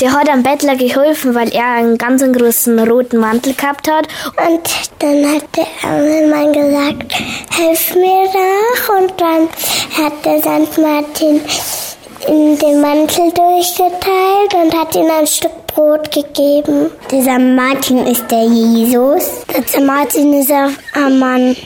der hat am Bettler geholfen, weil er einen ganz großen roten Mantel gehabt hat. Und dann hat der Engelmann gesagt, hilf mir doch. Und dann hat der St. Martin in den Mantel durchgeteilt und hat ihm ein Stück Brot gegeben. Dieser Martin ist der Jesus. Der Martin ist ein Mann.